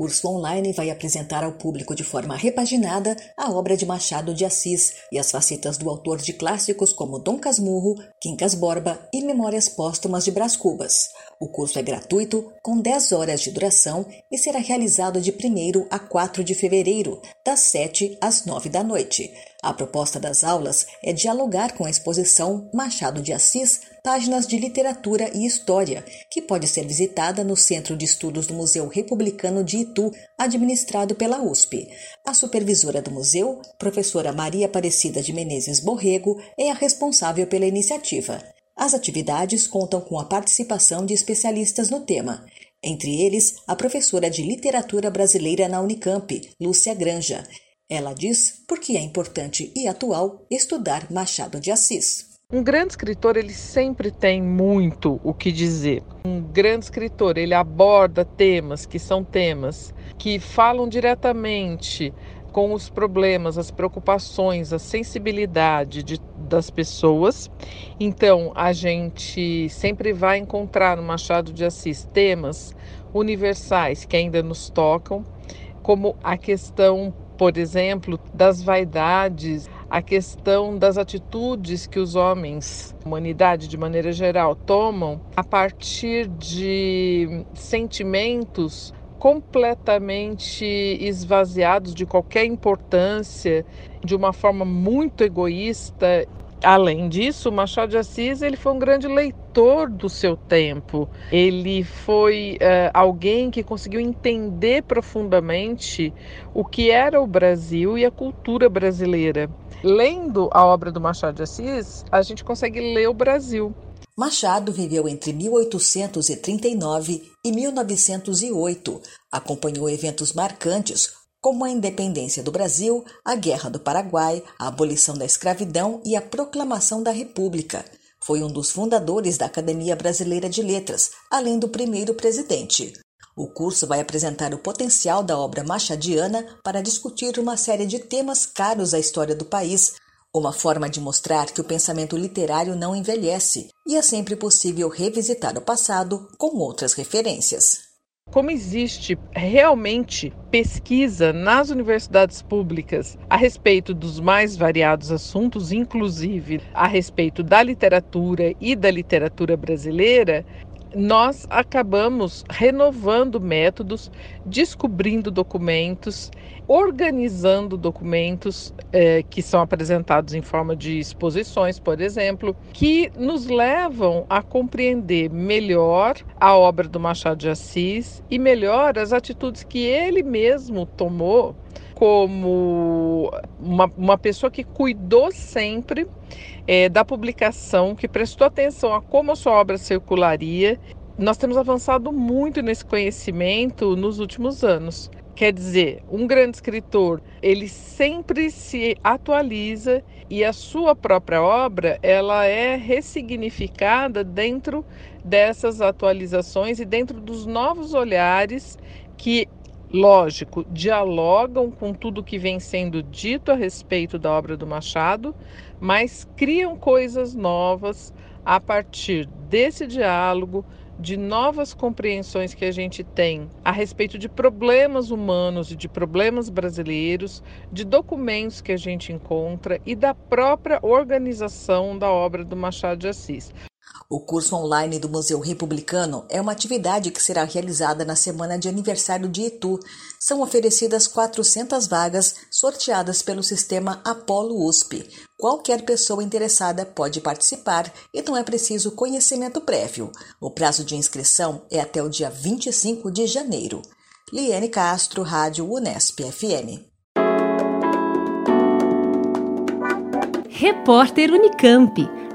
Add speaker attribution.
Speaker 1: Curso online vai apresentar ao público de forma repaginada a obra de Machado de Assis e as facetas do autor de clássicos como Dom Casmurro, Quincas Borba e Memórias Póstumas de Brás Cubas. O curso é gratuito, com 10 horas de duração e será realizado de 1 a 4 de fevereiro, das 7 às 9 da noite. A proposta das aulas é dialogar com a exposição Machado de Assis, Páginas de Literatura e História, que pode ser visitada no Centro de Estudos do Museu Republicano de Itu, administrado pela USP. A supervisora do museu, professora Maria Aparecida de Menezes Borrego, é a responsável pela iniciativa. As atividades contam com a participação de especialistas no tema, entre eles a professora de Literatura Brasileira na Unicamp, Lúcia Granja. Ela diz por que é importante e atual estudar Machado de Assis.
Speaker 2: Um grande escritor, ele sempre tem muito o que dizer. Um grande escritor, ele aborda temas que são temas que falam diretamente com os problemas, as preocupações, a sensibilidade de, das pessoas. Então, a gente sempre vai encontrar no Machado de Assis temas universais que ainda nos tocam, como a questão, por exemplo, das vaidades, a questão das atitudes que os homens, humanidade de maneira geral, tomam a partir de sentimentos completamente esvaziados de qualquer importância, de uma forma muito egoísta. Além disso, Machado de Assis ele foi um grande leitor do seu tempo. Ele foi uh, alguém que conseguiu entender profundamente o que era o Brasil e a cultura brasileira. Lendo a obra do Machado de Assis, a gente consegue ler o Brasil.
Speaker 1: Machado viveu entre 1839 e 1908. Acompanhou eventos marcantes como a independência do Brasil, a Guerra do Paraguai, a abolição da escravidão e a proclamação da República. Foi um dos fundadores da Academia Brasileira de Letras, além do primeiro presidente. O curso vai apresentar o potencial da obra machadiana para discutir uma série de temas caros à história do país, uma forma de mostrar que o pensamento literário não envelhece e é sempre possível revisitar o passado com outras referências.
Speaker 2: Como existe realmente pesquisa nas universidades públicas a respeito dos mais variados assuntos, inclusive a respeito da literatura e da literatura brasileira, nós acabamos renovando métodos, descobrindo documentos, organizando documentos eh, que são apresentados em forma de exposições, por exemplo, que nos levam a compreender melhor a obra do Machado de Assis e melhor as atitudes que ele mesmo tomou como uma, uma pessoa que cuidou sempre é, da publicação, que prestou atenção a como a sua obra circularia. Nós temos avançado muito nesse conhecimento nos últimos anos. Quer dizer, um grande escritor, ele sempre se atualiza e a sua própria obra, ela é ressignificada dentro dessas atualizações e dentro dos novos olhares que lógico, dialogam com tudo que vem sendo dito a respeito da obra do Machado, mas criam coisas novas a partir desse diálogo, de novas compreensões que a gente tem a respeito de problemas humanos e de problemas brasileiros, de documentos que a gente encontra e da própria organização da obra do Machado de Assis.
Speaker 1: O curso online do Museu Republicano é uma atividade que será realizada na semana de aniversário de Itu. São oferecidas 400 vagas sorteadas pelo sistema Apolo USP. Qualquer pessoa interessada pode participar e não é preciso conhecimento prévio. O prazo de inscrição é até o dia 25 de janeiro. Liane Castro, Rádio Unesp FM.
Speaker 3: Repórter Unicamp.